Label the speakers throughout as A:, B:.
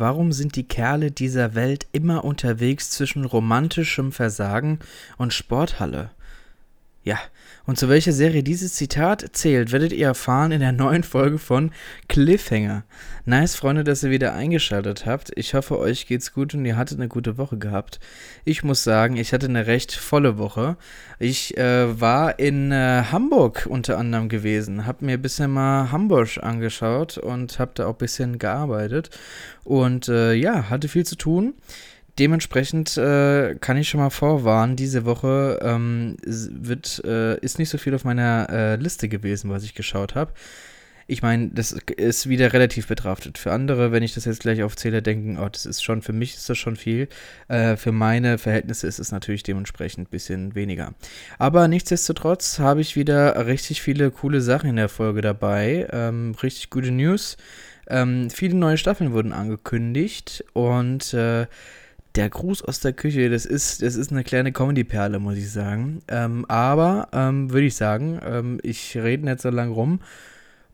A: warum sind die Kerle dieser Welt immer unterwegs zwischen romantischem Versagen und Sporthalle? Ja, und zu welcher Serie dieses Zitat zählt, werdet ihr erfahren in der neuen Folge von Cliffhanger. Nice, Freunde, dass ihr wieder eingeschaltet habt. Ich hoffe, euch geht's gut und ihr hattet eine gute Woche gehabt. Ich muss sagen, ich hatte eine recht volle Woche. Ich äh, war in äh, Hamburg unter anderem gewesen, hab mir ein bisschen mal Hamburg angeschaut und hab da auch ein bisschen gearbeitet. Und äh, ja, hatte viel zu tun. Dementsprechend äh, kann ich schon mal vorwarnen, diese Woche ähm, wird, äh, ist nicht so viel auf meiner äh, Liste gewesen, was ich geschaut habe. Ich meine, das ist wieder relativ betrachtet. Für andere, wenn ich das jetzt gleich aufzähle, denken, oh, das ist schon, für mich ist das schon viel. Äh, für meine Verhältnisse ist es natürlich dementsprechend ein bisschen weniger. Aber nichtsdestotrotz habe ich wieder richtig viele coole Sachen in der Folge dabei. Ähm, richtig gute News. Ähm, viele neue Staffeln wurden angekündigt und äh, der Gruß aus der Küche, das ist, das ist eine kleine Comedy-Perle, muss ich sagen. Ähm, aber ähm, würde ich sagen, ähm, ich rede nicht so lange rum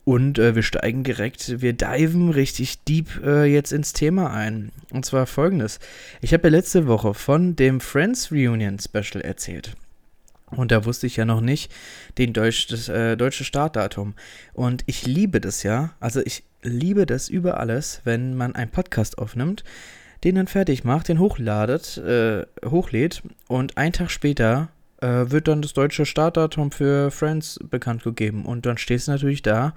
A: und äh, wir steigen direkt, wir diven richtig deep äh, jetzt ins Thema ein. Und zwar folgendes. Ich habe ja letzte Woche von dem Friends Reunion Special erzählt. Und da wusste ich ja noch nicht den Deutsch, das äh, deutsche Startdatum. Und ich liebe das ja. Also ich liebe das über alles, wenn man einen Podcast aufnimmt den dann fertig macht, den hochladet, äh, hochlädt und einen Tag später äh, wird dann das deutsche Startdatum für Friends bekannt gegeben. Und dann stehst du natürlich da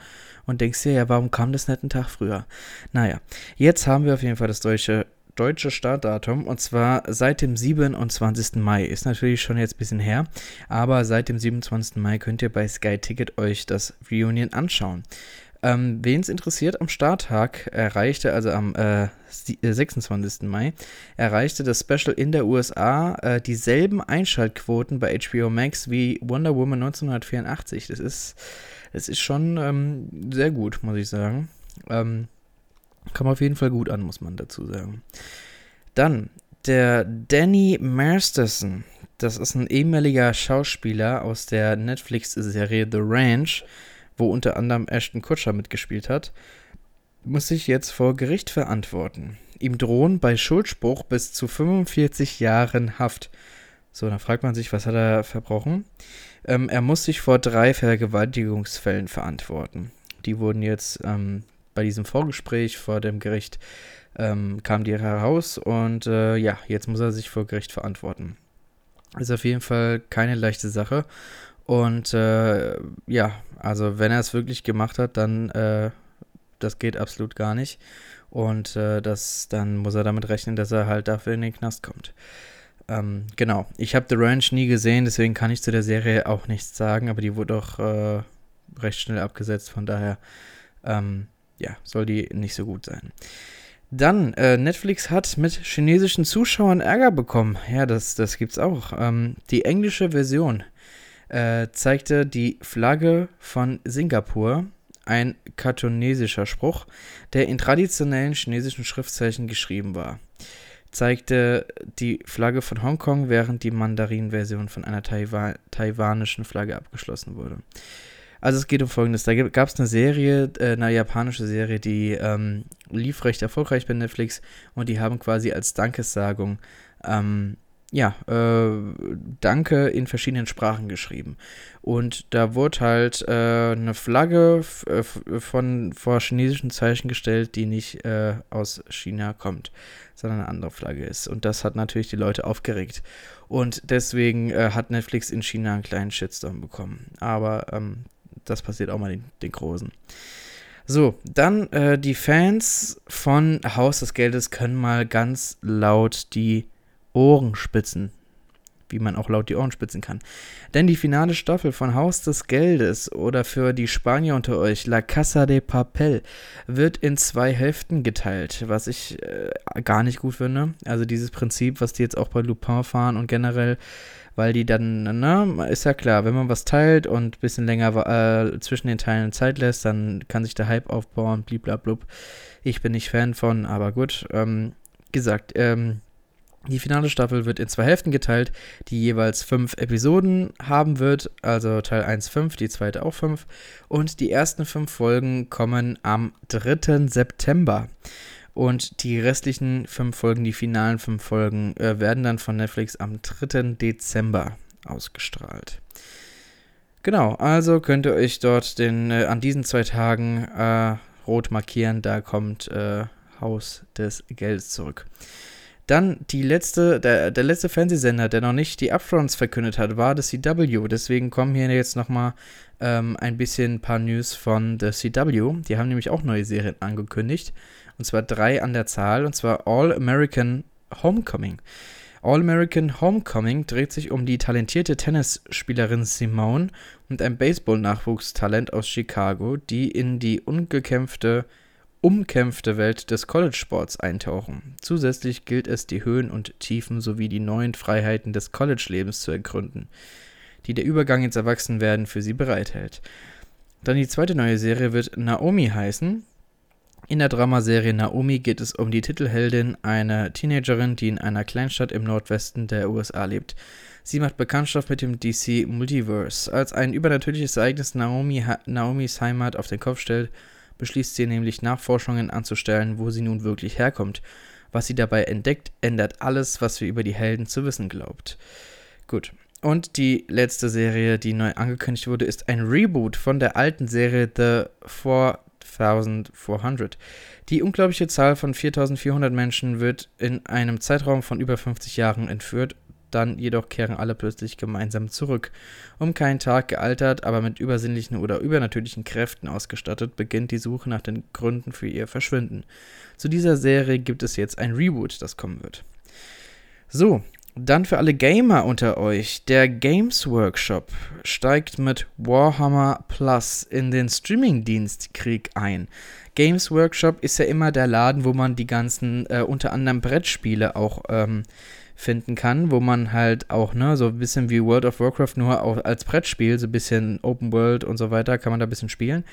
A: und denkst dir, ja, warum kam das nicht einen Tag früher? Naja, jetzt haben wir auf jeden Fall das deutsche deutsche Startdatum und zwar seit dem 27. Mai. Ist natürlich schon jetzt ein bisschen her, aber seit dem 27. Mai könnt ihr bei Sky Ticket euch das Reunion anschauen. Ähm, Wen es interessiert, am Starttag erreichte, also am äh, 26. Äh, Mai, erreichte das Special in der USA äh, dieselben Einschaltquoten bei HBO Max wie Wonder Woman 1984. Das ist, das ist schon ähm, sehr gut, muss ich sagen. Ähm, kam auf jeden Fall gut an, muss man dazu sagen. Dann der Danny Masterson. Das ist ein ehemaliger Schauspieler aus der Netflix-Serie The Ranch wo unter anderem Ashton Kutscher mitgespielt hat, muss sich jetzt vor Gericht verantworten. Ihm drohen bei Schuldspruch bis zu 45 Jahren Haft. So, dann fragt man sich, was hat er verbrochen? Ähm, er muss sich vor drei Vergewaltigungsfällen verantworten. Die wurden jetzt ähm, bei diesem Vorgespräch vor dem Gericht ähm, kam die heraus und äh, ja, jetzt muss er sich vor Gericht verantworten. Ist auf jeden Fall keine leichte Sache. Und äh, ja, also wenn er es wirklich gemacht hat, dann äh, das geht absolut gar nicht. Und äh, das, dann muss er damit rechnen, dass er halt dafür in den Knast kommt. Ähm, genau. Ich habe The Ranch nie gesehen, deswegen kann ich zu der Serie auch nichts sagen, aber die wurde auch äh, recht schnell abgesetzt, von daher ähm, ja, soll die nicht so gut sein. Dann, äh, Netflix hat mit chinesischen Zuschauern Ärger bekommen. Ja, das, das gibt's auch. Ähm, die englische Version äh, zeigte die Flagge von Singapur, ein kartonesischer Spruch, der in traditionellen chinesischen Schriftzeichen geschrieben war. Zeigte die Flagge von Hongkong, während die Mandarin-Version von einer Taiwan taiwanischen Flagge abgeschlossen wurde. Also es geht um Folgendes. Da gab es eine Serie, äh, eine japanische Serie, die ähm, lief recht erfolgreich bei Netflix und die haben quasi als Dankessagung ähm, ja, äh, Danke in verschiedenen Sprachen geschrieben. Und da wurde halt äh, eine Flagge äh, von vor chinesischen Zeichen gestellt, die nicht äh, aus China kommt, sondern eine andere Flagge ist. Und das hat natürlich die Leute aufgeregt. Und deswegen äh, hat Netflix in China einen kleinen Shitstorm bekommen. Aber ähm, das passiert auch mal den, den Großen. So, dann äh, die Fans von Haus des Geldes können mal ganz laut die Ohrenspitzen. Wie man auch laut die Ohren spitzen kann. Denn die finale Staffel von Haus des Geldes oder für die Spanier unter euch La Casa de Papel wird in zwei Hälften geteilt, was ich äh, gar nicht gut finde. Also dieses Prinzip, was die jetzt auch bei Lupin fahren und generell weil die dann, ne, ist ja klar, wenn man was teilt und ein bisschen länger äh, zwischen den Teilen Zeit lässt, dann kann sich der Hype aufbauen, bliblablub. Ich bin nicht Fan von, aber gut. Ähm, gesagt, ähm, die finale Staffel wird in zwei Hälften geteilt, die jeweils fünf Episoden haben wird, also Teil 1 fünf, die zweite auch fünf. Und die ersten fünf Folgen kommen am 3. September. Und die restlichen fünf Folgen, die finalen fünf Folgen, äh, werden dann von Netflix am 3. Dezember ausgestrahlt. Genau, also könnt ihr euch dort den, äh, an diesen zwei Tagen äh, rot markieren. Da kommt äh, Haus des Geldes zurück. Dann die letzte, der, der letzte Fernsehsender, der noch nicht die Upfronts verkündet hat, war das CW. Deswegen kommen hier jetzt nochmal ähm, ein bisschen ein paar News von The CW. Die haben nämlich auch neue Serien angekündigt. Und zwar drei an der Zahl. Und zwar All American Homecoming. All American Homecoming dreht sich um die talentierte Tennisspielerin Simone und ein Baseball-Nachwuchstalent aus Chicago, die in die ungekämpfte umkämpfte Welt des College-Sports eintauchen. Zusätzlich gilt es, die Höhen und Tiefen sowie die neuen Freiheiten des College-Lebens zu ergründen, die der Übergang ins Erwachsenwerden für sie bereithält. Dann die zweite neue Serie wird Naomi heißen. In der Dramaserie Naomi geht es um die Titelheldin, eine Teenagerin, die in einer Kleinstadt im Nordwesten der USA lebt. Sie macht Bekanntschaft mit dem DC Multiverse. Als ein übernatürliches Ereignis Naomi, Naomis Heimat auf den Kopf stellt, beschließt sie nämlich Nachforschungen anzustellen, wo sie nun wirklich herkommt. Was sie dabei entdeckt, ändert alles, was wir über die Helden zu wissen glaubt. Gut. Und die letzte Serie, die neu angekündigt wurde, ist ein Reboot von der alten Serie The 4400. Die unglaubliche Zahl von 4400 Menschen wird in einem Zeitraum von über 50 Jahren entführt dann jedoch kehren alle plötzlich gemeinsam zurück. Um keinen Tag gealtert, aber mit übersinnlichen oder übernatürlichen Kräften ausgestattet, beginnt die Suche nach den Gründen für ihr Verschwinden. Zu dieser Serie gibt es jetzt ein Reboot, das kommen wird. So, dann für alle Gamer unter euch. Der Games Workshop steigt mit Warhammer Plus in den Streaming-Dienstkrieg ein. Games Workshop ist ja immer der Laden, wo man die ganzen, äh, unter anderem Brettspiele auch ähm, finden kann, wo man halt auch, ne, so ein bisschen wie World of Warcraft nur auch als Brettspiel, so ein bisschen Open World und so weiter, kann man da ein bisschen spielen.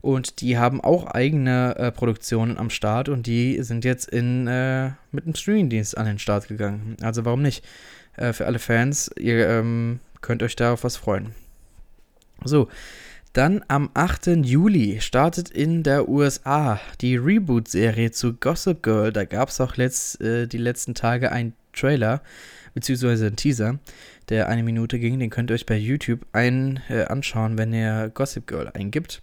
A: Und die haben auch eigene äh, Produktionen am Start und die sind jetzt in, äh, mit einem Streamingdienst an den Start gegangen. Also warum nicht? Äh, für alle Fans, ihr ähm, könnt euch da auf was freuen. So, dann am 8. Juli startet in der USA die Reboot-Serie zu Gossip Girl. Da gab es auch letzt, äh, die letzten Tage ein Trailer, beziehungsweise ein Teaser, der eine Minute ging. Den könnt ihr euch bei YouTube ein, äh, anschauen, wenn ihr Gossip Girl eingibt.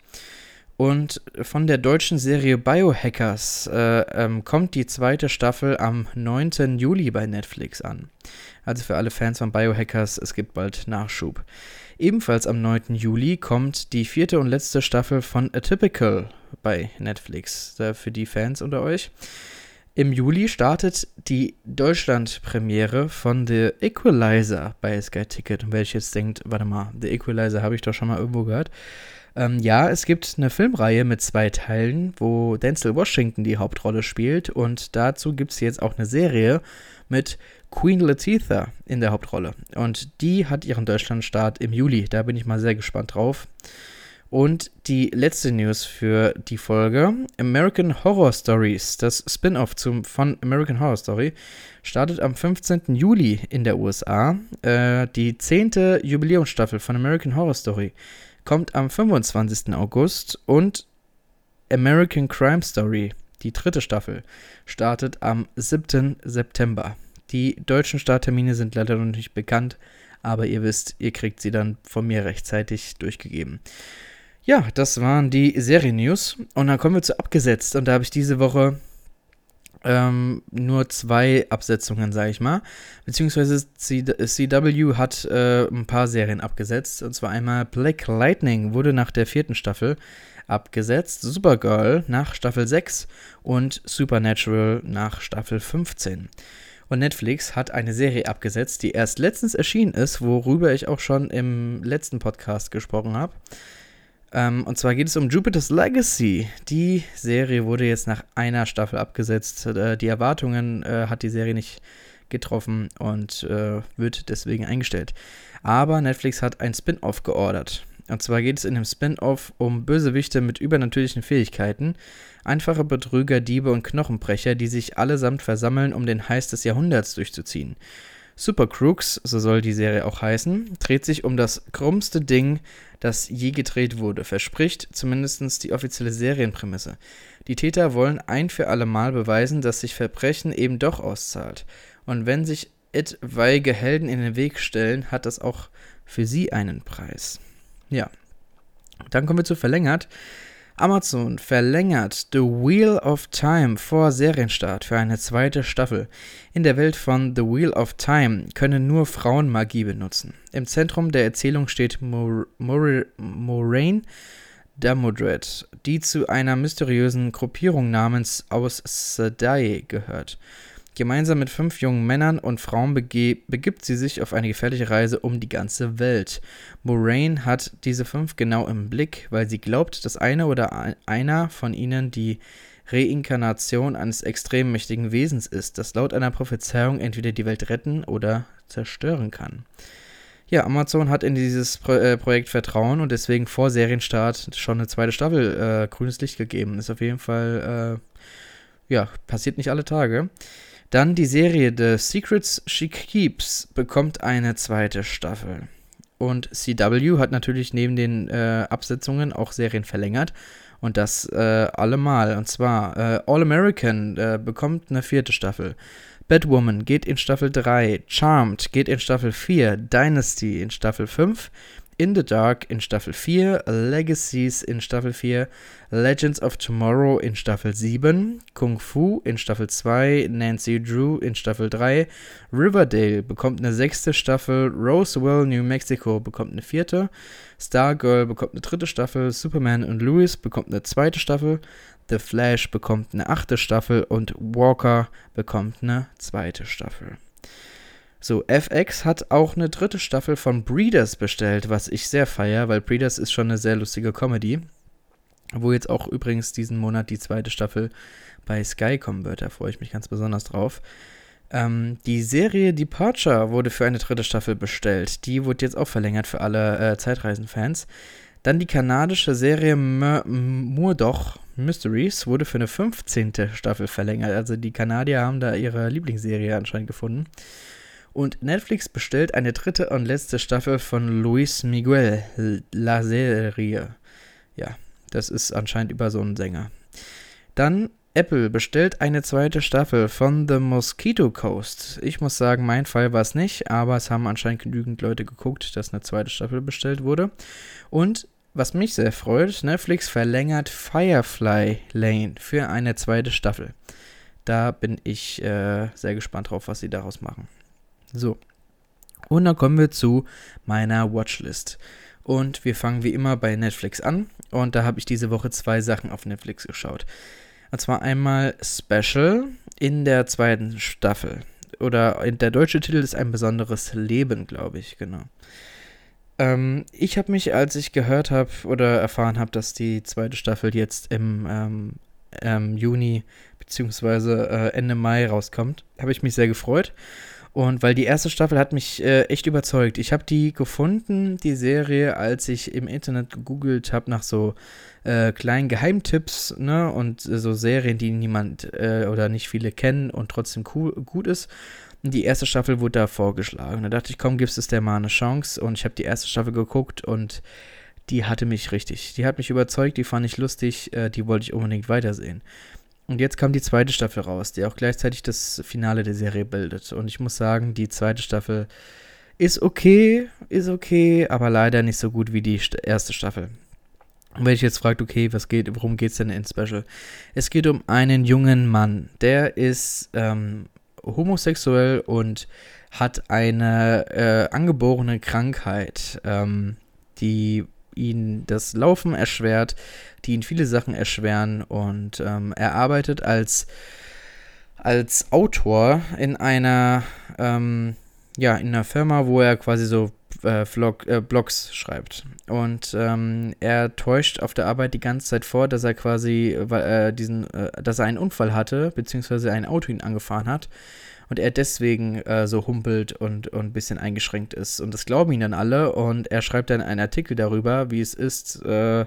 A: Und von der deutschen Serie Biohackers äh, ähm, kommt die zweite Staffel am 9. Juli bei Netflix an. Also für alle Fans von Biohackers, es gibt bald Nachschub. Ebenfalls am 9. Juli kommt die vierte und letzte Staffel von Atypical bei Netflix. für die Fans unter euch. Im Juli startet die Deutschland-Premiere von The Equalizer bei Sky Ticket. Und wer ich jetzt denkt, warte mal, The Equalizer habe ich doch schon mal irgendwo gehört. Ähm, ja, es gibt eine Filmreihe mit zwei Teilen, wo Denzel Washington die Hauptrolle spielt. Und dazu gibt es jetzt auch eine Serie mit Queen Latifah in der Hauptrolle. Und die hat ihren Deutschlandstart im Juli. Da bin ich mal sehr gespannt drauf. Und die letzte News für die Folge: American Horror Stories, das Spin-off von American Horror Story, startet am 15. Juli in der USA. Äh, die zehnte Jubiläumsstaffel von American Horror Story kommt am 25. August und American Crime Story, die dritte Staffel, startet am 7. September. Die deutschen Starttermine sind leider noch nicht bekannt, aber ihr wisst, ihr kriegt sie dann von mir rechtzeitig durchgegeben. Ja, das waren die Serien-News. Und dann kommen wir zu abgesetzt. Und da habe ich diese Woche ähm, nur zwei Absetzungen, sage ich mal. Beziehungsweise CW hat äh, ein paar Serien abgesetzt. Und zwar einmal Black Lightning wurde nach der vierten Staffel abgesetzt. Supergirl nach Staffel 6 und Supernatural nach Staffel 15. Und Netflix hat eine Serie abgesetzt, die erst letztens erschienen ist, worüber ich auch schon im letzten Podcast gesprochen habe. Ähm, und zwar geht es um Jupiter's Legacy. Die Serie wurde jetzt nach einer Staffel abgesetzt. Äh, die Erwartungen äh, hat die Serie nicht getroffen und äh, wird deswegen eingestellt. Aber Netflix hat ein Spin-off geordert. Und zwar geht es in dem Spin-off um Bösewichte mit übernatürlichen Fähigkeiten, einfache Betrüger, Diebe und Knochenbrecher, die sich allesamt versammeln, um den Heiß des Jahrhunderts durchzuziehen. Super Crooks, so soll die Serie auch heißen, dreht sich um das krummste Ding, das je gedreht wurde, verspricht zumindest die offizielle Serienprämisse. Die Täter wollen ein für alle Mal beweisen, dass sich Verbrechen eben doch auszahlt. Und wenn sich etwaige Helden in den Weg stellen, hat das auch für sie einen Preis. Ja. Dann kommen wir zu verlängert. Amazon verlängert The Wheel of Time vor Serienstart für eine zweite Staffel. In der Welt von The Wheel of Time können nur Frauen Magie benutzen. Im Zentrum der Erzählung steht Mor Mor Moraine Damodred, die zu einer mysteriösen Gruppierung namens Aus Sedai gehört. Gemeinsam mit fünf jungen Männern und Frauen begibt sie sich auf eine gefährliche Reise um die ganze Welt. Moraine hat diese fünf genau im Blick, weil sie glaubt, dass eine oder einer von ihnen die Reinkarnation eines extrem mächtigen Wesens ist, das laut einer Prophezeiung entweder die Welt retten oder zerstören kann. Ja, Amazon hat in dieses Pro äh, Projekt Vertrauen und deswegen vor Serienstart schon eine zweite Staffel äh, grünes Licht gegeben. Ist auf jeden Fall, äh, ja, passiert nicht alle Tage. Dann die Serie The Secrets She Keeps bekommt eine zweite Staffel. Und CW hat natürlich neben den äh, Absetzungen auch Serien verlängert. Und das äh, allemal. Und zwar äh, All American äh, bekommt eine vierte Staffel. Batwoman geht in Staffel 3. Charmed geht in Staffel 4. Dynasty in Staffel 5. In the Dark in Staffel 4, Legacies in Staffel 4, Legends of Tomorrow in Staffel 7, Kung Fu in Staffel 2, Nancy Drew in Staffel 3, Riverdale bekommt eine sechste Staffel, Roswell, New Mexico bekommt eine vierte, Stargirl bekommt eine dritte Staffel, Superman und Lewis bekommt eine zweite Staffel, The Flash bekommt eine achte Staffel und Walker bekommt eine zweite Staffel. So, FX hat auch eine dritte Staffel von Breeders bestellt, was ich sehr feier, weil Breeders ist schon eine sehr lustige Comedy. Wo jetzt auch übrigens diesen Monat die zweite Staffel bei Sky kommen wird. Da freue ich mich ganz besonders drauf. Ähm, die Serie Departure wurde für eine dritte Staffel bestellt. Die wurde jetzt auch verlängert für alle äh, Zeitreisen-Fans. Dann die kanadische Serie Murdoch Mysteries wurde für eine 15. Staffel verlängert. Also die Kanadier haben da ihre Lieblingsserie anscheinend gefunden. Und Netflix bestellt eine dritte und letzte Staffel von Luis Miguel, La Serie. Ja, das ist anscheinend über so einen Sänger. Dann Apple bestellt eine zweite Staffel von The Mosquito Coast. Ich muss sagen, mein Fall war es nicht, aber es haben anscheinend genügend Leute geguckt, dass eine zweite Staffel bestellt wurde. Und was mich sehr freut, Netflix verlängert Firefly Lane für eine zweite Staffel. Da bin ich äh, sehr gespannt drauf, was sie daraus machen. So. Und dann kommen wir zu meiner Watchlist. Und wir fangen wie immer bei Netflix an. Und da habe ich diese Woche zwei Sachen auf Netflix geschaut. Und zwar einmal Special in der zweiten Staffel. Oder der deutsche Titel ist ein besonderes Leben, glaube ich, genau. Ähm, ich habe mich, als ich gehört habe oder erfahren habe, dass die zweite Staffel jetzt im ähm, ähm, Juni bzw. äh, Ende Mai rauskommt, habe ich mich sehr gefreut und weil die erste Staffel hat mich äh, echt überzeugt. Ich habe die gefunden, die Serie, als ich im Internet gegoogelt habe nach so äh, kleinen Geheimtipps, ne? Und äh, so Serien, die niemand äh, oder nicht viele kennen und trotzdem cool, gut ist. Und die erste Staffel wurde da vorgeschlagen. Da dachte ich, komm, gibst es der mal eine Chance. Und ich habe die erste Staffel geguckt und die hatte mich richtig. Die hat mich überzeugt, die fand ich lustig, äh, die wollte ich unbedingt weitersehen. Und jetzt kam die zweite Staffel raus, die auch gleichzeitig das Finale der Serie bildet. Und ich muss sagen, die zweite Staffel ist okay, ist okay, aber leider nicht so gut wie die erste Staffel. Und wenn ich jetzt fragt, okay, was geht, worum geht es denn in Special? Es geht um einen jungen Mann, der ist ähm, homosexuell und hat eine äh, angeborene Krankheit, ähm, die ihn das Laufen erschwert, die ihn viele Sachen erschweren und ähm, er arbeitet als, als Autor in einer, ähm, ja, in einer Firma, wo er quasi so äh, Vlog, äh, Blogs schreibt. Und ähm, er täuscht auf der Arbeit die ganze Zeit vor, dass er quasi äh, diesen, äh, dass er einen Unfall hatte, beziehungsweise ein Auto ihn angefahren hat und er deswegen äh, so humpelt und, und ein bisschen eingeschränkt ist. Und das glauben ihn dann alle und er schreibt dann einen Artikel darüber, wie es ist, äh,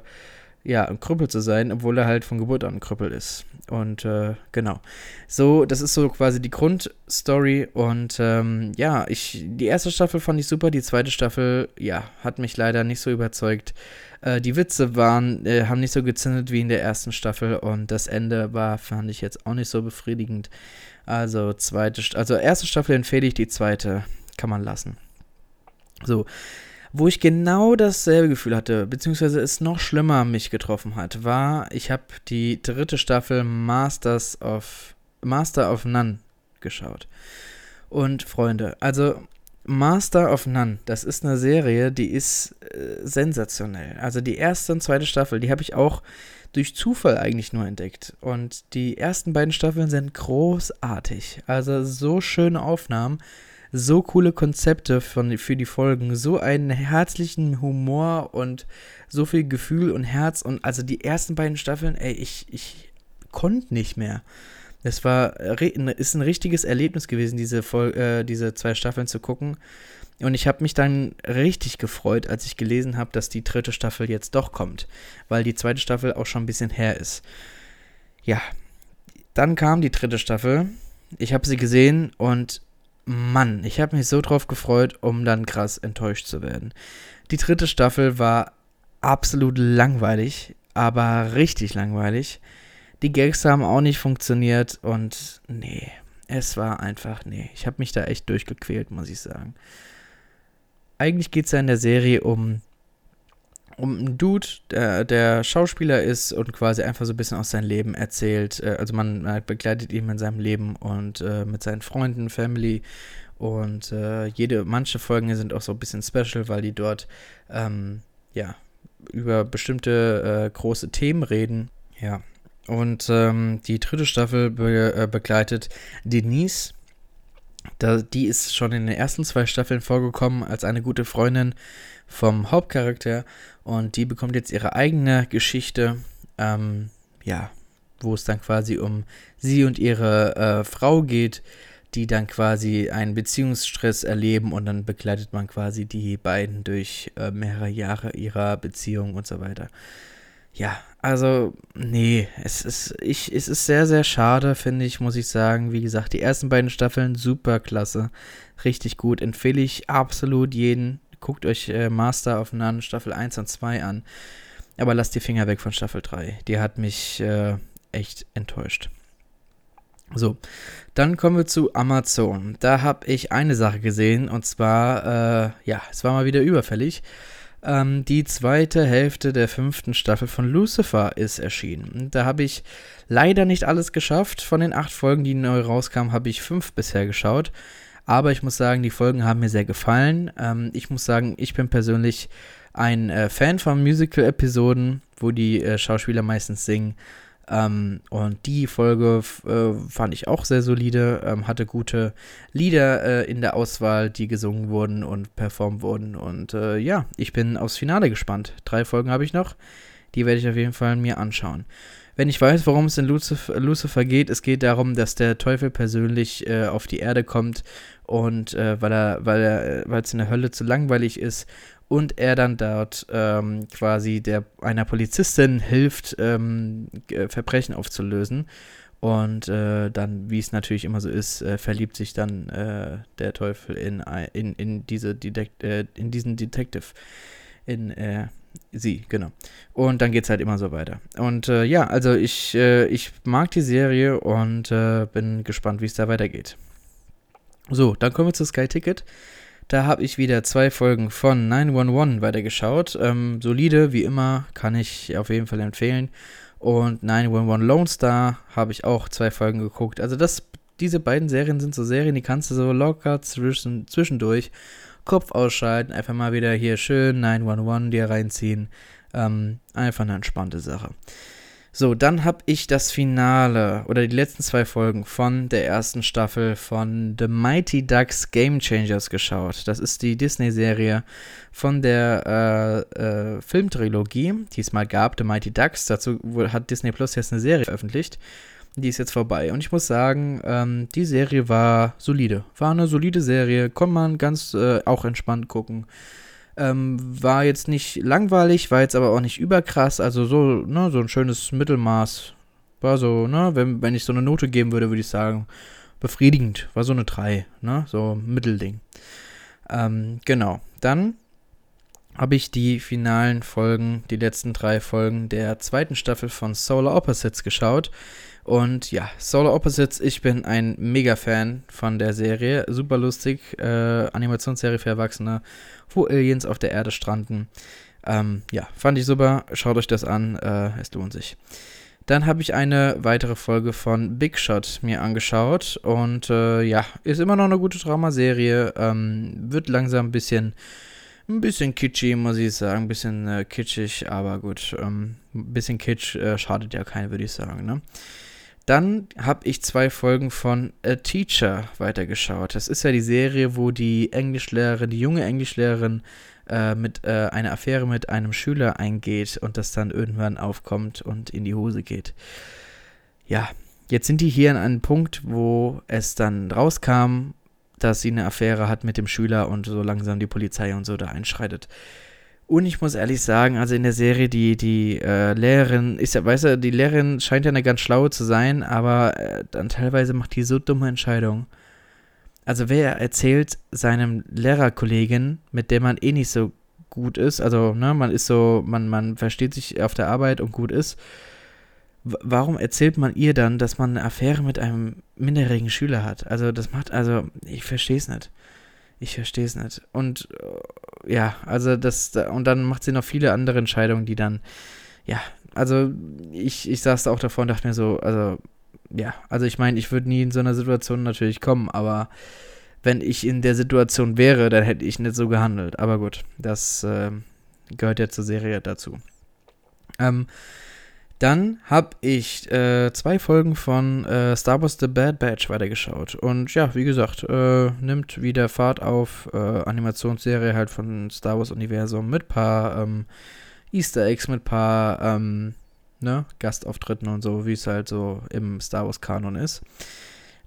A: ja, ein Krüppel zu sein, obwohl er halt von Geburt an ein Krüppel ist. Und äh, genau. So, das ist so quasi die Grundstory. Und ähm, ja, ich, die erste Staffel fand ich super, die zweite Staffel, ja, hat mich leider nicht so überzeugt. Äh, die Witze waren, äh, haben nicht so gezündet wie in der ersten Staffel und das Ende war, fand ich jetzt auch nicht so befriedigend. Also zweite, also erste Staffel empfehle ich, die zweite kann man lassen. So, wo ich genau dasselbe Gefühl hatte, beziehungsweise es noch schlimmer mich getroffen hat, war, ich habe die dritte Staffel Masters of Master of None geschaut. Und Freunde, also Master of None, das ist eine Serie, die ist äh, sensationell. Also die erste und zweite Staffel, die habe ich auch durch Zufall eigentlich nur entdeckt. Und die ersten beiden Staffeln sind großartig. Also so schöne Aufnahmen so coole Konzepte von, für die Folgen, so einen herzlichen Humor und so viel Gefühl und Herz und also die ersten beiden Staffeln, ey, ich, ich konnte nicht mehr. Es war, ist ein richtiges Erlebnis gewesen, diese, Vol äh, diese zwei Staffeln zu gucken. Und ich habe mich dann richtig gefreut, als ich gelesen habe, dass die dritte Staffel jetzt doch kommt, weil die zweite Staffel auch schon ein bisschen her ist. Ja, dann kam die dritte Staffel. Ich habe sie gesehen und Mann, ich habe mich so drauf gefreut, um dann krass enttäuscht zu werden. Die dritte Staffel war absolut langweilig, aber richtig langweilig. Die Gags haben auch nicht funktioniert und nee, es war einfach, nee, ich habe mich da echt durchgequält, muss ich sagen. Eigentlich geht es ja in der Serie um um einen Dude, der, der, Schauspieler ist und quasi einfach so ein bisschen aus seinem Leben erzählt. Äh, also man, man begleitet ihn in seinem Leben und äh, mit seinen Freunden, Family. Und äh, jede, manche Folgen sind auch so ein bisschen special, weil die dort ähm, ja über bestimmte äh, große Themen reden. Ja. Und ähm, die dritte Staffel be äh, begleitet Denise. Da, die ist schon in den ersten zwei Staffeln vorgekommen als eine gute Freundin vom Hauptcharakter und die bekommt jetzt ihre eigene Geschichte, ähm, ja, wo es dann quasi um sie und ihre äh, Frau geht, die dann quasi einen Beziehungsstress erleben und dann begleitet man quasi die beiden durch äh, mehrere Jahre ihrer Beziehung und so weiter. Ja, also, nee, es ist, ich, es ist sehr, sehr schade, finde ich, muss ich sagen. Wie gesagt, die ersten beiden Staffeln super klasse. Richtig gut. Empfehle ich absolut jeden, Guckt euch äh, Master of None Staffel 1 und 2 an. Aber lasst die Finger weg von Staffel 3. Die hat mich äh, echt enttäuscht. So, dann kommen wir zu Amazon. Da habe ich eine Sache gesehen und zwar, äh, ja, es war mal wieder überfällig. Ähm, die zweite Hälfte der fünften Staffel von Lucifer ist erschienen. Da habe ich leider nicht alles geschafft. Von den acht Folgen, die neu rauskamen, habe ich fünf bisher geschaut. Aber ich muss sagen, die Folgen haben mir sehr gefallen. Ähm, ich muss sagen, ich bin persönlich ein äh, Fan von Musical-Episoden, wo die äh, Schauspieler meistens singen. Ähm, und die Folge äh, fand ich auch sehr solide, ähm, hatte gute Lieder äh, in der Auswahl, die gesungen wurden und performt wurden. Und äh, ja, ich bin aufs Finale gespannt. Drei Folgen habe ich noch. Die werde ich auf jeden Fall mir anschauen. Wenn ich weiß, worum es in Lucifer, Lucifer geht, es geht darum, dass der Teufel persönlich äh, auf die Erde kommt und äh, weil er, weil er, weil es in der Hölle zu langweilig ist und er dann dort ähm, quasi der einer Polizistin hilft, ähm, Verbrechen aufzulösen. Und äh, dann, wie es natürlich immer so ist, äh, verliebt sich dann äh, der Teufel in, in, in, diese Detect äh, in diesen Detective. In äh, sie, genau. Und dann geht es halt immer so weiter. Und äh, ja, also ich, ich mag die Serie und bin gespannt, wie es da weitergeht. So, dann kommen wir zu Sky Ticket. Da habe ich wieder zwei Folgen von 911 weitergeschaut. Ähm, solide, wie immer, kann ich auf jeden Fall empfehlen. Und 911 Lone Star habe ich auch zwei Folgen geguckt. Also das, diese beiden Serien sind so Serien, die kannst du so locker zwischen, zwischendurch Kopf ausschalten, einfach mal wieder hier schön 911 dir reinziehen. Ähm, einfach eine entspannte Sache. So, dann habe ich das Finale oder die letzten zwei Folgen von der ersten Staffel von The Mighty Ducks Game Changers geschaut. Das ist die Disney-Serie von der äh, äh, Filmtrilogie, die es mal gab, The Mighty Ducks. Dazu hat Disney Plus jetzt eine Serie veröffentlicht. Die ist jetzt vorbei. Und ich muss sagen, ähm, die Serie war solide. War eine solide Serie. Konnte man ganz äh, auch entspannt gucken. Ähm, war jetzt nicht langweilig, war jetzt aber auch nicht überkrass, also so, ne, so ein schönes Mittelmaß. War so, ne, wenn, wenn ich so eine Note geben würde, würde ich sagen, befriedigend. War so eine 3, ne, so ein Mittelding. Ähm, genau. Dann habe ich die finalen Folgen, die letzten drei Folgen der zweiten Staffel von Solar Opposites geschaut. Und ja, Solar Opposites, ich bin ein Mega-Fan von der Serie. Super lustig, äh, Animationsserie für Erwachsene, wo Aliens auf der Erde stranden. Ähm, ja, fand ich super. Schaut euch das an, äh, es lohnt sich. Dann habe ich eine weitere Folge von Big Shot mir angeschaut und äh, ja, ist immer noch eine gute Dramaserie. Ähm, wird langsam ein bisschen ein bisschen kitschy, muss ich sagen. Ein bisschen äh, kitschig, aber gut. Ähm, ein bisschen Kitsch äh, schadet ja keinen, würde ich sagen. Ne? Dann habe ich zwei Folgen von A Teacher weitergeschaut. Das ist ja die Serie, wo die Englischlehrerin, die junge Englischlehrerin, äh, mit äh, eine Affäre mit einem Schüler eingeht und das dann irgendwann aufkommt und in die Hose geht. Ja, jetzt sind die hier an einem Punkt, wo es dann rauskam dass sie eine Affäre hat mit dem Schüler und so langsam die Polizei und so da einschreitet. Und ich muss ehrlich sagen, also in der Serie, die, die äh, Lehrerin ist ja, weißt du, die Lehrerin scheint ja eine ganz schlaue zu sein, aber äh, dann teilweise macht die so dumme Entscheidungen. Also wer erzählt seinem Lehrerkollegen, mit dem man eh nicht so gut ist, also ne, man ist so, man, man versteht sich auf der Arbeit und gut ist, warum erzählt man ihr dann, dass man eine Affäre mit einem minderjährigen Schüler hat? Also das macht, also ich verstehe es nicht. Ich verstehe es nicht. Und äh, ja, also das, und dann macht sie noch viele andere Entscheidungen, die dann, ja, also ich, ich saß da auch davor und dachte mir so, also, ja, also ich meine, ich würde nie in so einer Situation natürlich kommen, aber wenn ich in der Situation wäre, dann hätte ich nicht so gehandelt. Aber gut, das äh, gehört ja zur Serie dazu. Ähm, dann habe ich äh, zwei Folgen von äh, Star Wars The Bad Batch weitergeschaut. Und ja, wie gesagt, äh, nimmt wieder Fahrt auf. Äh, Animationsserie halt von Star Wars Universum mit paar ähm, Easter Eggs, mit paar ähm, ne, Gastauftritten und so, wie es halt so im Star Wars Kanon ist.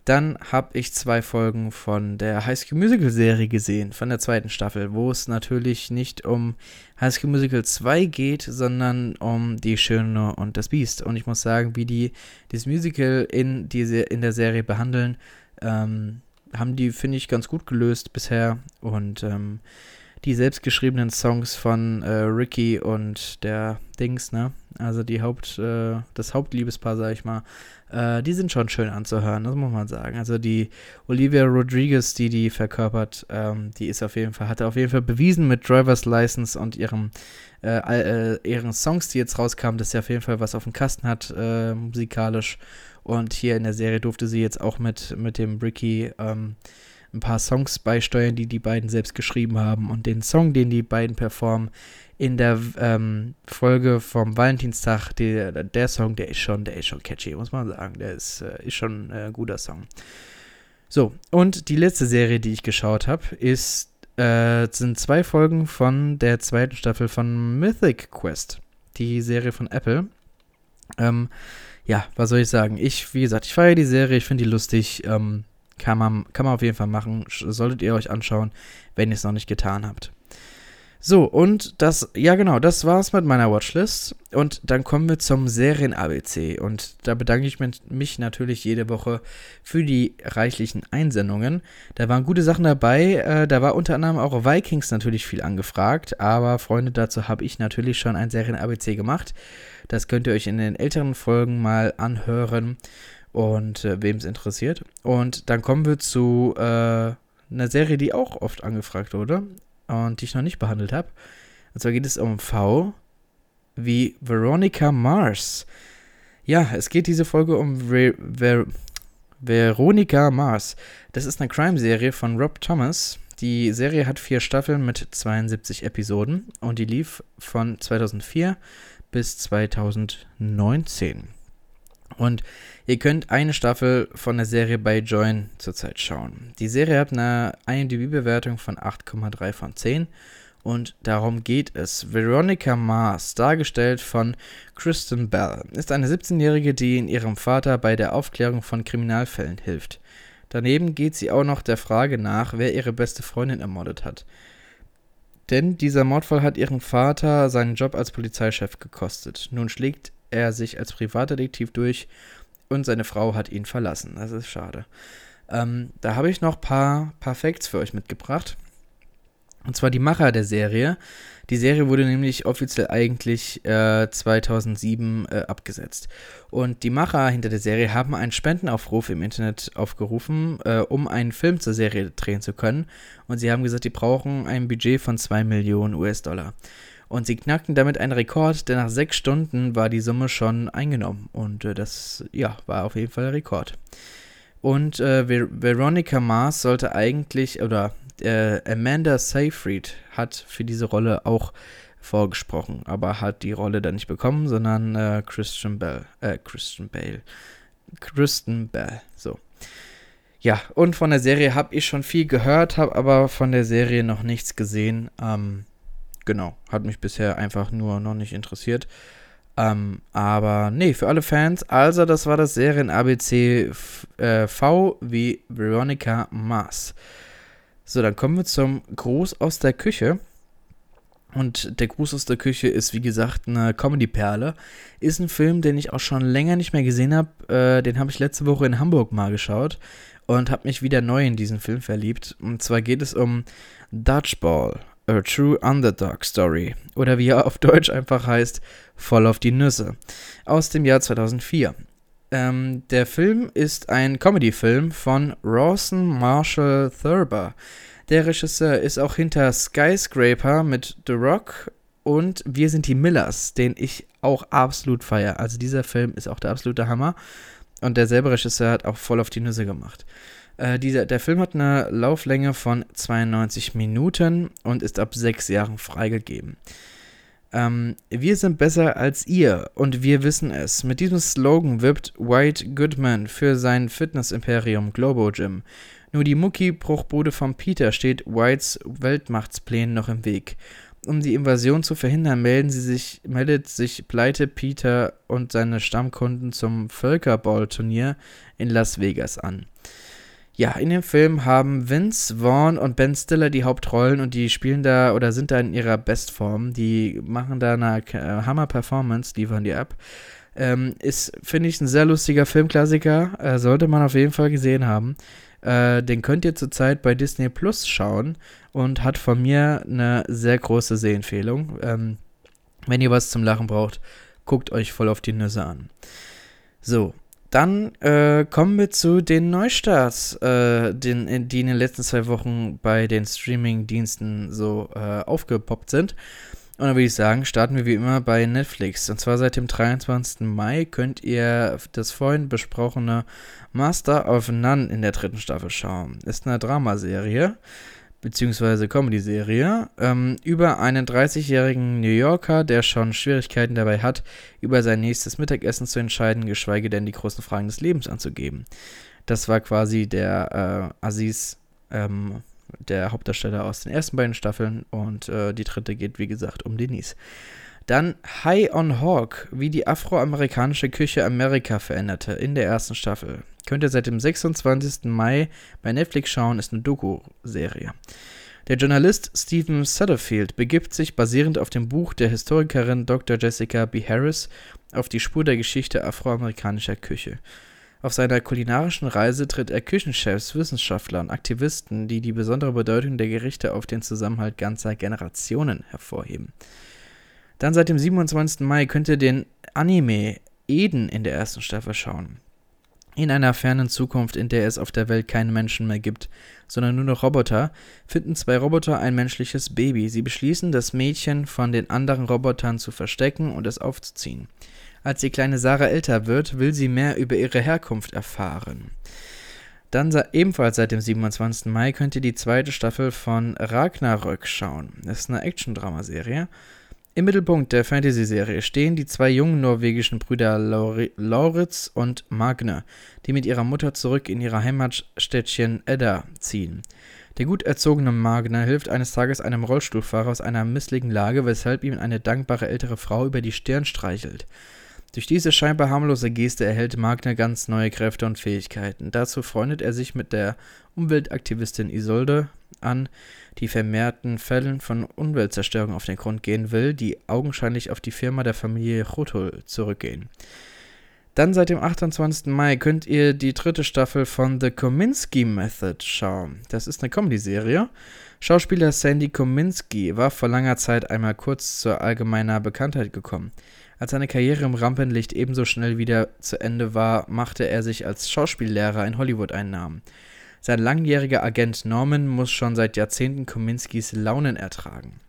A: Dann habe ich zwei Folgen von der High School Musical Serie gesehen, von der zweiten Staffel, wo es natürlich nicht um High School Musical 2 geht, sondern um Die Schöne und das Biest. Und ich muss sagen, wie die das Musical in, diese, in der Serie behandeln, ähm, haben die, finde ich, ganz gut gelöst bisher. Und ähm, die selbstgeschriebenen Songs von äh, Ricky und der Dings, ne? Also die Haupt, äh, das Hauptliebespaar, sag ich mal, äh, die sind schon schön anzuhören, das muss man sagen. Also die Olivia Rodriguez, die die verkörpert, ähm, die ist auf jeden Fall, hatte auf jeden Fall bewiesen mit Driver's License und ihrem, äh, äh, ihren Songs, die jetzt rauskamen, dass sie auf jeden Fall was auf dem Kasten hat, äh, musikalisch. Und hier in der Serie durfte sie jetzt auch mit, mit dem Ricky ähm, ein paar Songs beisteuern, die die beiden selbst geschrieben haben. Und den Song, den die beiden performen, in der ähm, Folge vom Valentinstag, die, der Song, der ist schon, der ist schon catchy, muss man sagen. Der ist, äh, ist schon äh, ein guter Song. So, und die letzte Serie, die ich geschaut habe, ist, äh, sind zwei Folgen von der zweiten Staffel von Mythic Quest, die Serie von Apple. Ähm, ja, was soll ich sagen? Ich, wie gesagt, ich feiere die Serie, ich finde die lustig. Ähm, kann man, kann man auf jeden Fall machen. Solltet ihr euch anschauen, wenn ihr es noch nicht getan habt. So, und das, ja genau, das war's mit meiner Watchlist. Und dann kommen wir zum Serien-ABC. Und da bedanke ich mich natürlich jede Woche für die reichlichen Einsendungen. Da waren gute Sachen dabei. Äh, da war unter anderem auch Vikings natürlich viel angefragt. Aber Freunde, dazu habe ich natürlich schon ein Serien-ABC gemacht. Das könnt ihr euch in den älteren Folgen mal anhören. Und äh, wem es interessiert. Und dann kommen wir zu äh, einer Serie, die auch oft angefragt wurde und die ich noch nicht behandelt habe. Und zwar geht es um V wie Veronica Mars. Ja, es geht diese Folge um Ver Ver Veronica Mars. Das ist eine Crime-Serie von Rob Thomas. Die Serie hat vier Staffeln mit 72 Episoden und die lief von 2004 bis 2019. Und ihr könnt eine Staffel von der Serie bei Join zurzeit schauen. Die Serie hat eine IMDb-Bewertung von 8,3 von 10 und darum geht es. Veronica Mars, dargestellt von Kristen Bell, ist eine 17-Jährige, die in ihrem Vater bei der Aufklärung von Kriminalfällen hilft. Daneben geht sie auch noch der Frage nach, wer ihre beste Freundin ermordet hat. denn dieser Mordfall hat ihren Vater seinen Job als Polizeichef gekostet. Nun schlägt er sich als Privatdetektiv durch und seine Frau hat ihn verlassen. Das ist schade. Ähm, da habe ich noch ein paar, paar Facts für euch mitgebracht. Und zwar die Macher der Serie. Die Serie wurde nämlich offiziell eigentlich äh, 2007 äh, abgesetzt. Und die Macher hinter der Serie haben einen Spendenaufruf im Internet aufgerufen, äh, um einen Film zur Serie drehen zu können. Und sie haben gesagt, die brauchen ein Budget von 2 Millionen US-Dollar. Und sie knackten damit einen Rekord, denn nach sechs Stunden war die Summe schon eingenommen. Und äh, das, ja, war auf jeden Fall ein Rekord. Und äh, Ver Veronica Mars sollte eigentlich, oder äh, Amanda Seyfried hat für diese Rolle auch vorgesprochen, aber hat die Rolle dann nicht bekommen, sondern äh, Christian Bell, äh, Christian Bale, Kristen Bell, so. Ja, und von der Serie habe ich schon viel gehört, habe aber von der Serie noch nichts gesehen. Ähm, genau, hat mich bisher einfach nur noch nicht interessiert. Ähm, aber nee, für alle Fans, also das war das Serien-ABC äh, V wie Veronica Mars. So, dann kommen wir zum Gruß aus der Küche. Und der Gruß aus der Küche ist, wie gesagt, eine Comedy-Perle. Ist ein Film, den ich auch schon länger nicht mehr gesehen habe. Äh, den habe ich letzte Woche in Hamburg mal geschaut und habe mich wieder neu in diesen Film verliebt. Und zwar geht es um Dodgeball, a True Underdog Story. Oder wie er auf Deutsch einfach heißt, Voll auf die Nüsse. Aus dem Jahr 2004. Ähm, der Film ist ein Comedy-Film von Rawson Marshall Thurber. Der Regisseur ist auch hinter Skyscraper mit The Rock und Wir sind die Millers, den ich auch absolut feiere. Also dieser Film ist auch der absolute Hammer. Und derselbe Regisseur hat auch voll auf die Nüsse gemacht. Äh, dieser, der Film hat eine Lauflänge von 92 Minuten und ist ab sechs Jahren freigegeben. Ähm, wir sind besser als ihr und wir wissen es. Mit diesem Slogan wirbt White Goodman für sein Fitness-Imperium Globo Gym. Nur die Mucki-Bruchbude von Peter steht Whites Weltmachtsplänen noch im Weg. Um die Invasion zu verhindern, melden sie sich, meldet sich Pleite Peter und seine Stammkunden zum Völkerball-Turnier in Las Vegas an. Ja, in dem Film haben Vince Vaughn und Ben Stiller die Hauptrollen und die spielen da oder sind da in ihrer Bestform. Die machen da eine äh, Hammer-Performance, liefern die ab. Ähm, ist, finde ich, ein sehr lustiger Filmklassiker. Äh, sollte man auf jeden Fall gesehen haben. Äh, den könnt ihr zurzeit bei Disney Plus schauen und hat von mir eine sehr große Sehempfehlung. Ähm, wenn ihr was zum Lachen braucht, guckt euch voll auf die Nüsse an. So, dann äh, kommen wir zu den Neustarts, äh, den, die in den letzten zwei Wochen bei den Streaming-Diensten so äh, aufgepoppt sind. Und dann würde ich sagen, starten wir wie immer bei Netflix. Und zwar seit dem 23. Mai könnt ihr das vorhin besprochene Master of None in der dritten Staffel schauen. Ist eine Dramaserie beziehungsweise Comedy-Serie ähm, über einen 30-jährigen New Yorker, der schon Schwierigkeiten dabei hat, über sein nächstes Mittagessen zu entscheiden, geschweige denn die großen Fragen des Lebens anzugeben. Das war quasi der äh, Aziz, ähm, der Hauptdarsteller aus den ersten beiden Staffeln und äh, die dritte geht, wie gesagt, um Denise. Dann High on Hawk, wie die afroamerikanische Küche Amerika veränderte in der ersten Staffel. Könnt ihr seit dem 26. Mai bei Netflix schauen, ist eine Doku-Serie. Der Journalist Stephen Sutterfield begibt sich basierend auf dem Buch der Historikerin Dr. Jessica B. Harris auf die Spur der Geschichte afroamerikanischer Küche. Auf seiner kulinarischen Reise tritt er Küchenchefs, Wissenschaftlern, Aktivisten, die die besondere Bedeutung der Gerichte auf den Zusammenhalt ganzer Generationen hervorheben. Dann seit dem 27. Mai könnt ihr den Anime Eden in der ersten Staffel schauen. In einer fernen Zukunft, in der es auf der Welt keine Menschen mehr gibt, sondern nur noch Roboter, finden zwei Roboter ein menschliches Baby. Sie beschließen, das Mädchen von den anderen Robotern zu verstecken und es aufzuziehen. Als die kleine Sarah älter wird, will sie mehr über ihre Herkunft erfahren. Dann ebenfalls seit dem 27. Mai könnt ihr die zweite Staffel von Ragnarök schauen. Das ist eine Action-Dramaserie. Im Mittelpunkt der Fantasy-Serie stehen die zwei jungen norwegischen Brüder Lauritz und Magne, die mit ihrer Mutter zurück in ihr Heimatstädtchen Edda ziehen. Der gut erzogene Magne hilft eines Tages einem Rollstuhlfahrer aus einer misslichen Lage, weshalb ihm eine dankbare ältere Frau über die Stirn streichelt. Durch diese scheinbar harmlose Geste erhält Magne ganz neue Kräfte und Fähigkeiten. Dazu freundet er sich mit der Umweltaktivistin Isolde an die vermehrten Fällen von Umweltzerstörung auf den Grund gehen will, die augenscheinlich auf die Firma der Familie Chotul zurückgehen. Dann seit dem 28. Mai könnt ihr die dritte Staffel von The Kominsky Method schauen. Das ist eine Comedy-Serie. Schauspieler Sandy Kominsky war vor langer Zeit einmal kurz zur allgemeiner Bekanntheit gekommen. Als seine Karriere im Rampenlicht ebenso schnell wieder zu Ende war, machte er sich als Schauspiellehrer in Hollywood einen Namen. Sein langjähriger Agent Norman muss schon seit Jahrzehnten Kominskys Launen ertragen.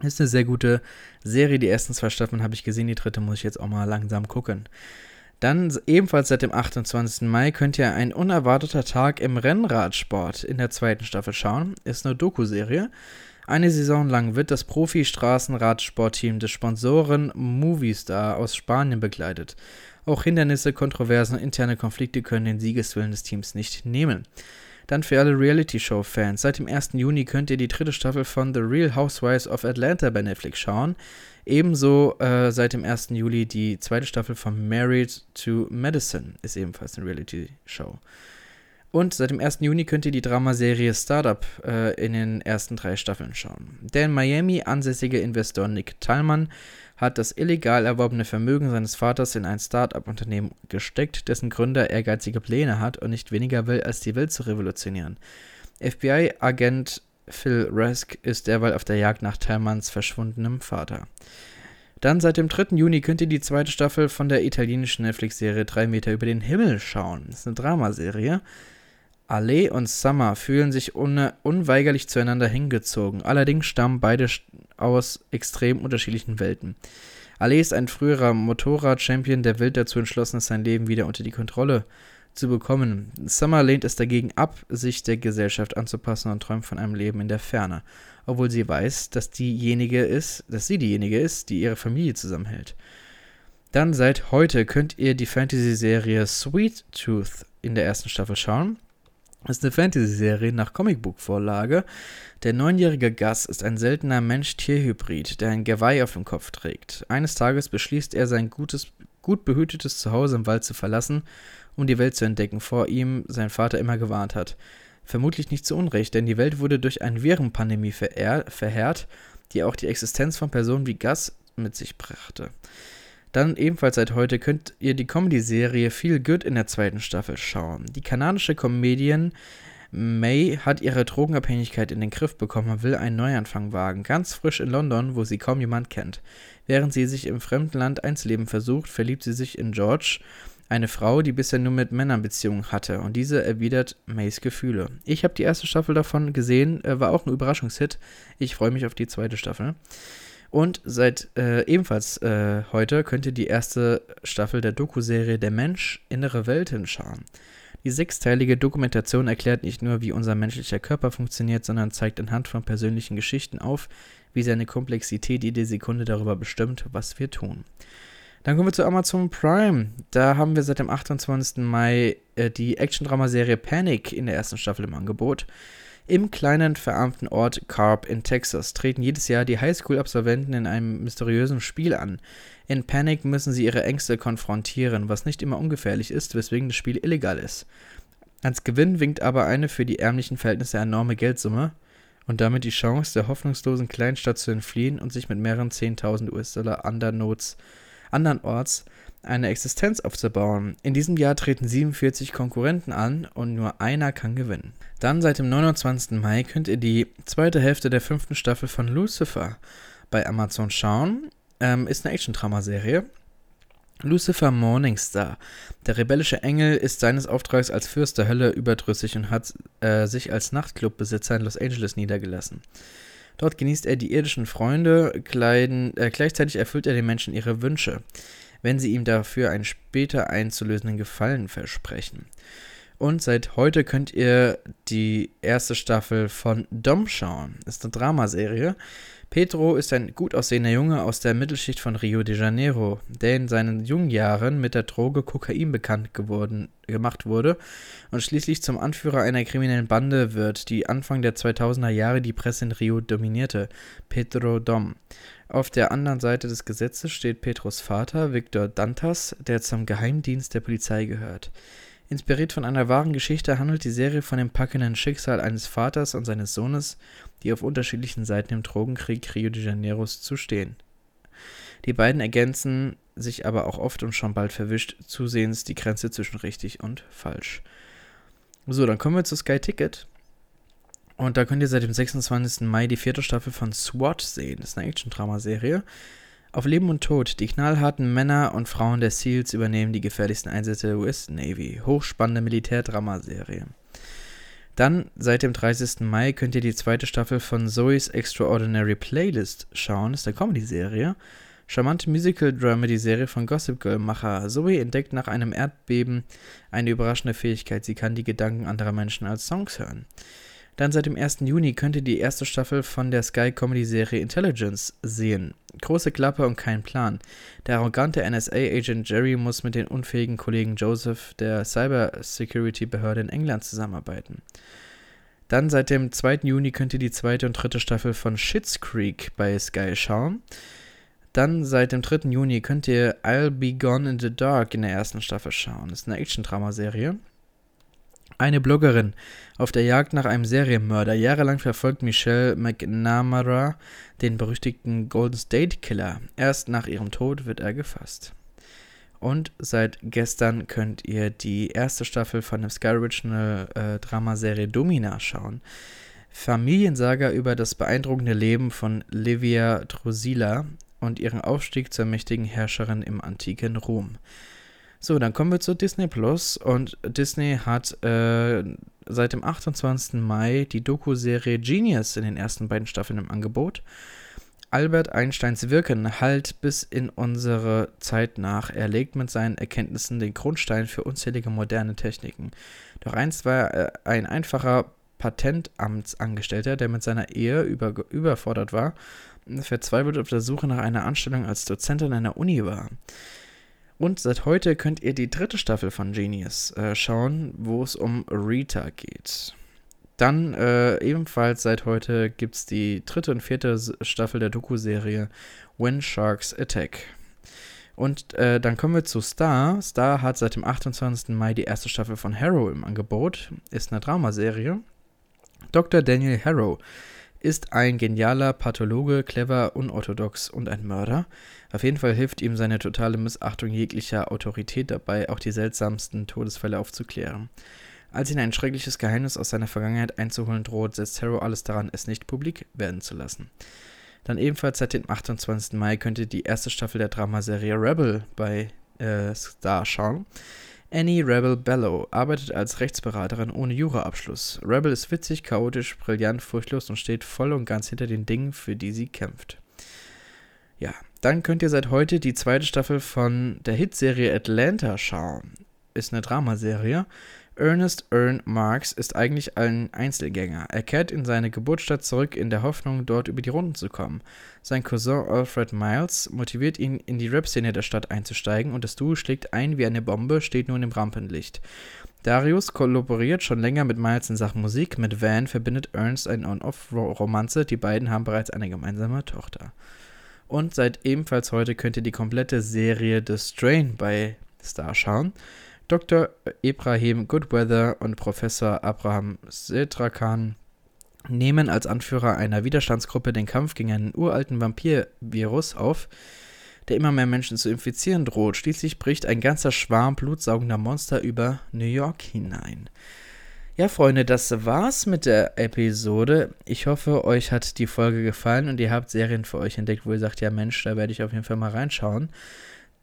A: Ist eine sehr gute Serie. Die ersten zwei Staffeln habe ich gesehen, die dritte muss ich jetzt auch mal langsam gucken. Dann ebenfalls seit dem 28. Mai könnt ihr ein unerwarteter Tag im Rennradsport in der zweiten Staffel schauen. Ist eine Doku-Serie. Eine Saison lang wird das Profi-Straßenradsportteam des Sponsoren Movistar aus Spanien begleitet. Auch Hindernisse, Kontroversen und interne Konflikte können den Siegeswillen des Teams nicht nehmen. Dann für alle Reality-Show-Fans. Seit dem 1. Juni könnt ihr die dritte Staffel von The Real Housewives of Atlanta bei Netflix schauen. Ebenso äh, seit dem 1. Juli die zweite Staffel von Married to Medicine ist ebenfalls eine Reality-Show. Und seit dem 1. Juni könnt ihr die Dramaserie Startup äh, in den ersten drei Staffeln schauen. Der in Miami ansässige Investor Nick Tallmann hat das illegal erworbene Vermögen seines Vaters in ein Startup-Unternehmen gesteckt, dessen Gründer ehrgeizige Pläne hat und nicht weniger will, als die Welt zu revolutionieren. FBI-Agent Phil Rask ist derweil auf der Jagd nach Tallmanns verschwundenem Vater. Dann seit dem 3. Juni könnt ihr die zweite Staffel von der italienischen Netflix-Serie 3 Meter über den Himmel schauen. Das ist eine Dramaserie. Ale und Summer fühlen sich un unweigerlich zueinander hingezogen. Allerdings stammen beide aus extrem unterschiedlichen Welten. Ale ist ein früherer Motorrad-Champion, der wild dazu entschlossen ist, sein Leben wieder unter die Kontrolle zu zu bekommen. Summer lehnt es dagegen ab, sich der Gesellschaft anzupassen und träumt von einem Leben in der Ferne, obwohl sie weiß, dass diejenige ist, dass sie diejenige ist, die ihre Familie zusammenhält. Dann seit heute könnt ihr die Fantasy-Serie Sweet Tooth in der ersten Staffel schauen. Ist eine Fantasy-Serie nach Comicbook-Vorlage. Der neunjährige Gus ist ein seltener Mensch-Tier-Hybrid, der ein Geweih auf dem Kopf trägt. Eines Tages beschließt er, sein gutes, gut behütetes Zuhause im Wald zu verlassen um die Welt zu entdecken, vor ihm sein Vater immer gewarnt hat. Vermutlich nicht zu Unrecht, denn die Welt wurde durch eine Virenpandemie verheert, die auch die Existenz von Personen wie Gus mit sich brachte. Dann ebenfalls seit heute könnt ihr die Comedy-Serie Feel Good in der zweiten Staffel schauen. Die kanadische Comedian May hat ihre Drogenabhängigkeit in den Griff bekommen und will einen Neuanfang wagen, ganz frisch in London, wo sie kaum jemand kennt. Während sie sich im fremden Land eins Leben versucht, verliebt sie sich in George, eine Frau, die bisher nur mit Männern Beziehungen hatte und diese erwidert Mays Gefühle. Ich habe die erste Staffel davon gesehen, äh, war auch ein Überraschungshit. Ich freue mich auf die zweite Staffel. Und seit äh, ebenfalls äh, heute könnt ihr die erste Staffel der Doku-Serie Der Mensch innere Welt hinschauen. Die sechsteilige Dokumentation erklärt nicht nur, wie unser menschlicher Körper funktioniert, sondern zeigt anhand von persönlichen Geschichten auf, wie seine Komplexität jede Sekunde darüber bestimmt, was wir tun. Dann kommen wir zu Amazon Prime. Da haben wir seit dem 28. Mai äh, die Action-Drama-Serie Panic in der ersten Staffel im Angebot. Im kleinen, verarmten Ort Carp in Texas treten jedes Jahr die Highschool-Absolventen in einem mysteriösen Spiel an. In Panic müssen sie ihre Ängste konfrontieren, was nicht immer ungefährlich ist, weswegen das Spiel illegal ist. Als Gewinn winkt aber eine für die ärmlichen Verhältnisse enorme Geldsumme und damit die Chance, der hoffnungslosen Kleinstadt zu entfliehen und sich mit mehreren 10.000 US-Dollar andernorts eine Existenz aufzubauen. In diesem Jahr treten 47 Konkurrenten an und nur einer kann gewinnen. Dann seit dem 29. Mai könnt ihr die zweite Hälfte der fünften Staffel von Lucifer bei Amazon schauen. Ähm, ist eine Action-Drama-Serie. Lucifer Morningstar. Der rebellische Engel ist seines Auftrags als Fürst der Hölle überdrüssig und hat äh, sich als Nachtclubbesitzer in Los Angeles niedergelassen. Dort genießt er die irdischen Freunde, kleiden, äh, gleichzeitig erfüllt er den Menschen ihre Wünsche, wenn sie ihm dafür einen später einzulösenden Gefallen versprechen. Und seit heute könnt ihr die erste Staffel von Dom schauen. Ist eine Dramaserie. Pedro ist ein gut aussehender Junge aus der Mittelschicht von Rio de Janeiro, der in seinen jungen Jahren mit der Droge Kokain bekannt geworden, gemacht wurde und schließlich zum Anführer einer kriminellen Bande wird, die Anfang der 2000er Jahre die Presse in Rio dominierte, Pedro Dom. Auf der anderen Seite des Gesetzes steht Pedros Vater, Victor Dantas, der zum Geheimdienst der Polizei gehört. Inspiriert von einer wahren Geschichte handelt die Serie von dem packenden Schicksal eines Vaters und seines Sohnes, die auf unterschiedlichen Seiten im Drogenkrieg Rio de Janeiros zu stehen. Die beiden ergänzen sich aber auch oft und schon bald verwischt zusehends die Grenze zwischen richtig und falsch. So, dann kommen wir zu Sky Ticket. Und da könnt ihr seit dem 26. Mai die vierte Staffel von SWAT sehen. Das ist eine Action-Drama-Serie. Auf Leben und Tod. Die knallharten Männer und Frauen der SEALs übernehmen die gefährlichsten Einsätze der US Navy. Hochspannende Militärdramaserie. Dann, seit dem 30. Mai, könnt ihr die zweite Staffel von Zoe's Extraordinary Playlist schauen. Das ist eine Comedy-Serie. Charmante Musical-Dramedy-Serie von Gossip Girl-Macher. Zoe entdeckt nach einem Erdbeben eine überraschende Fähigkeit. Sie kann die Gedanken anderer Menschen als Songs hören. Dann seit dem 1. Juni könnt ihr die erste Staffel von der Sky-Comedy-Serie Intelligence sehen. Große Klappe und kein Plan. Der arrogante NSA-Agent Jerry muss mit den unfähigen Kollegen Joseph der Cybersecurity-Behörde in England zusammenarbeiten. Dann seit dem 2. Juni könnt ihr die zweite und dritte Staffel von Schitt's Creek bei Sky schauen. Dann seit dem 3. Juni könnt ihr I'll Be Gone in the Dark in der ersten Staffel schauen. Das ist eine Action-Drama-Serie. Eine Bloggerin auf der Jagd nach einem Serienmörder. Jahrelang verfolgt Michelle McNamara den berüchtigten Golden State Killer. Erst nach ihrem Tod wird er gefasst. Und seit gestern könnt ihr die erste Staffel von der Sky Original äh, Dramaserie Domina schauen. Familiensaga über das beeindruckende Leben von Livia Drusilla und ihren Aufstieg zur mächtigen Herrscherin im antiken Rom. So, dann kommen wir zu Disney Plus und Disney hat äh, seit dem 28. Mai die Doku-Serie Genius in den ersten beiden Staffeln im Angebot. Albert Einsteins Wirken halt bis in unsere Zeit nach. Er legt mit seinen Erkenntnissen den Grundstein für unzählige moderne Techniken. Doch einst war er ein einfacher Patentamtsangestellter, der mit seiner Ehe über, überfordert war und verzweifelt auf der Suche nach einer Anstellung als Dozent an einer Uni war. Und seit heute könnt ihr die dritte Staffel von Genius äh, schauen, wo es um Rita geht. Dann äh, ebenfalls seit heute gibt es die dritte und vierte Staffel der Doku-Serie When Sharks Attack. Und äh, dann kommen wir zu Star. Star hat seit dem 28. Mai die erste Staffel von Harrow im Angebot. Ist eine Dramaserie. Dr. Daniel Harrow ist ein genialer Pathologe, clever, unorthodox und ein Mörder. Auf jeden Fall hilft ihm seine totale Missachtung jeglicher Autorität dabei, auch die seltsamsten Todesfälle aufzuklären. Als ihn ein schreckliches Geheimnis aus seiner Vergangenheit einzuholen droht, setzt Harrow alles daran, es nicht publik werden zu lassen. Dann ebenfalls seit dem 28. Mai könnt ihr die erste Staffel der Dramaserie Rebel bei äh, Star schauen. Annie Rebel Bellow arbeitet als Rechtsberaterin ohne Juraabschluss. Rebel ist witzig, chaotisch, brillant, furchtlos und steht voll und ganz hinter den Dingen, für die sie kämpft. Ja, dann könnt ihr seit heute die zweite Staffel von der Hitserie Atlanta schauen. Ist eine Dramaserie. Ernest Earn Marks ist eigentlich ein Einzelgänger. Er kehrt in seine Geburtsstadt zurück in der Hoffnung, dort über die Runden zu kommen. Sein Cousin Alfred Miles motiviert ihn, in die Rap-Szene der Stadt einzusteigen und das Duo schlägt ein wie eine Bombe, steht nun im Rampenlicht. Darius kollaboriert schon länger mit Miles in Sachen Musik, mit Van verbindet Ernst eine On-Off-Romanze, die beiden haben bereits eine gemeinsame Tochter. Und seit ebenfalls heute könnt ihr die komplette Serie The Strain bei Star schauen. Dr. Ibrahim Goodweather und Professor Abraham Setrakan nehmen als Anführer einer Widerstandsgruppe den Kampf gegen einen uralten Vampirvirus auf, der immer mehr Menschen zu infizieren droht. Schließlich bricht ein ganzer Schwarm blutsaugender Monster über New York hinein. Ja, Freunde, das war's mit der Episode. Ich hoffe, euch hat die Folge gefallen und ihr habt Serien für euch entdeckt, wo ihr sagt, ja Mensch, da werde ich auf jeden Fall mal reinschauen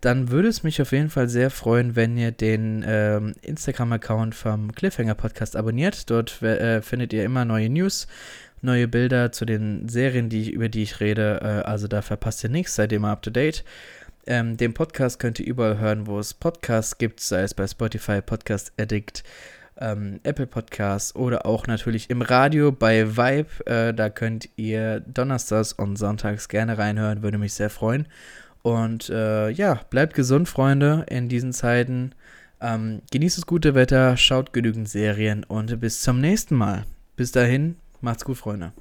A: dann würde es mich auf jeden Fall sehr freuen, wenn ihr den ähm, Instagram-Account vom Cliffhanger Podcast abonniert. Dort äh, findet ihr immer neue News, neue Bilder zu den Serien, die über die ich rede. Äh, also da verpasst ihr nichts, seid immer up to date. Ähm, den Podcast könnt ihr überall hören, wo es Podcasts gibt, sei es bei Spotify, Podcast Addict, ähm, Apple Podcasts oder auch natürlich im Radio bei Vibe. Äh, da könnt ihr donnerstags und sonntags gerne reinhören, würde mich sehr freuen. Und äh, ja, bleibt gesund, Freunde, in diesen Zeiten. Ähm, genießt das gute Wetter, schaut genügend Serien und bis zum nächsten Mal. Bis dahin, macht's gut, Freunde.